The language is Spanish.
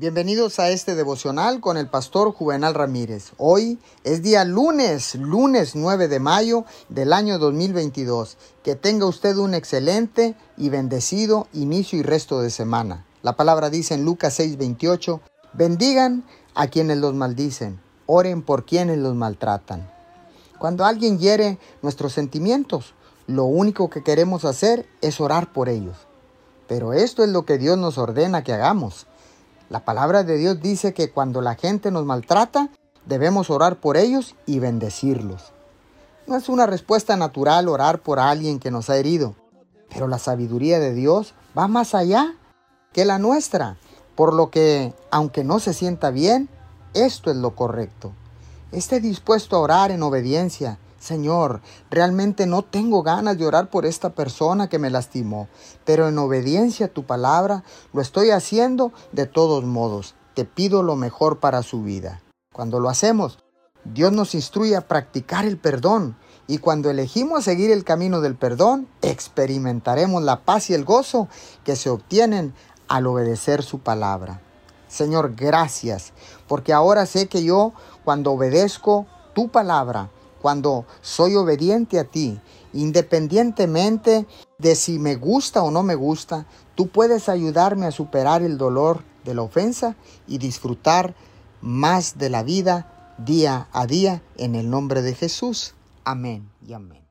Bienvenidos a este devocional con el pastor Juvenal Ramírez. Hoy es día lunes, lunes 9 de mayo del año 2022. Que tenga usted un excelente y bendecido inicio y resto de semana. La palabra dice en Lucas 6:28, bendigan a quienes los maldicen, oren por quienes los maltratan. Cuando alguien hiere nuestros sentimientos, lo único que queremos hacer es orar por ellos. Pero esto es lo que Dios nos ordena que hagamos. La palabra de Dios dice que cuando la gente nos maltrata, debemos orar por ellos y bendecirlos. No es una respuesta natural orar por alguien que nos ha herido, pero la sabiduría de Dios va más allá que la nuestra, por lo que, aunque no se sienta bien, esto es lo correcto. Esté dispuesto a orar en obediencia Señor, realmente no tengo ganas de orar por esta persona que me lastimó, pero en obediencia a tu palabra lo estoy haciendo de todos modos. Te pido lo mejor para su vida. Cuando lo hacemos, Dios nos instruye a practicar el perdón y cuando elegimos seguir el camino del perdón, experimentaremos la paz y el gozo que se obtienen al obedecer su palabra. Señor, gracias, porque ahora sé que yo, cuando obedezco tu palabra, cuando soy obediente a ti, independientemente de si me gusta o no me gusta, tú puedes ayudarme a superar el dolor de la ofensa y disfrutar más de la vida día a día en el nombre de Jesús. Amén y amén.